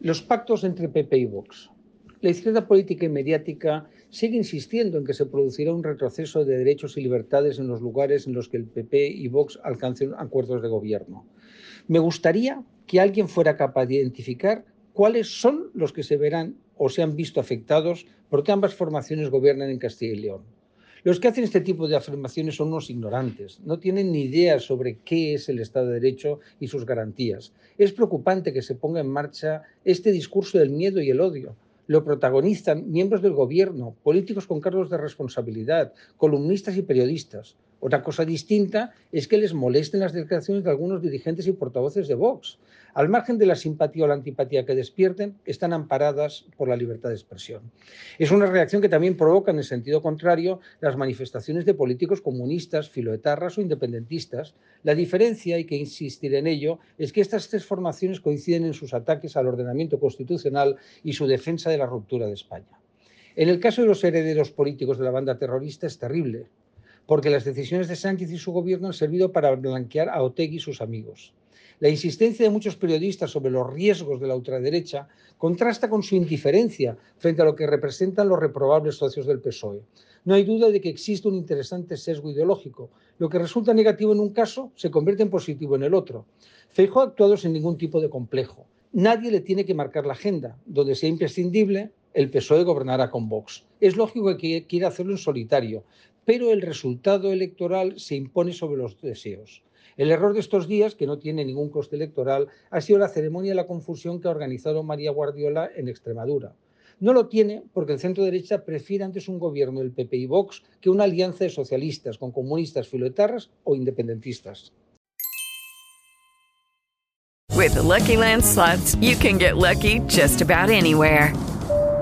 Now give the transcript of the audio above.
Los pactos entre PP y Vox. La izquierda política y mediática sigue insistiendo en que se producirá un retroceso de derechos y libertades en los lugares en los que el PP y Vox alcancen acuerdos de gobierno. Me gustaría que alguien fuera capaz de identificar cuáles son los que se verán o se han visto afectados porque ambas formaciones gobiernan en Castilla y León. Los que hacen este tipo de afirmaciones son unos ignorantes, no tienen ni idea sobre qué es el Estado de Derecho y sus garantías. Es preocupante que se ponga en marcha este discurso del miedo y el odio. Lo protagonizan miembros del gobierno, políticos con cargos de responsabilidad, columnistas y periodistas. Otra cosa distinta es que les molesten las declaraciones de algunos dirigentes y portavoces de Vox. Al margen de la simpatía o la antipatía que despierten, están amparadas por la libertad de expresión. Es una reacción que también provoca, en el sentido contrario, las manifestaciones de políticos comunistas, filoetarras o independentistas. La diferencia, hay que insistir en ello, es que estas tres formaciones coinciden en sus ataques al ordenamiento constitucional y su defensa de la ruptura de España. En el caso de los herederos políticos de la banda terrorista es terrible porque las decisiones de Sánchez y su gobierno han servido para blanquear a Otegui y sus amigos. La insistencia de muchos periodistas sobre los riesgos de la ultraderecha contrasta con su indiferencia frente a lo que representan los reprobables socios del PSOE. No hay duda de que existe un interesante sesgo ideológico. Lo que resulta negativo en un caso se convierte en positivo en el otro. Feijóo ha actuado sin ningún tipo de complejo. Nadie le tiene que marcar la agenda. Donde sea imprescindible, el PSOE gobernará con Vox. Es lógico que quiera hacerlo en solitario, pero el resultado electoral se impone sobre los deseos. El error de estos días, que no tiene ningún coste electoral, ha sido la ceremonia de la confusión que ha organizado María Guardiola en Extremadura. No lo tiene porque el centro derecha prefiere antes un gobierno del PP y Vox que una alianza de socialistas con comunistas filoetarras o independentistas. With the Lucky Land slots, you can get lucky just about anywhere.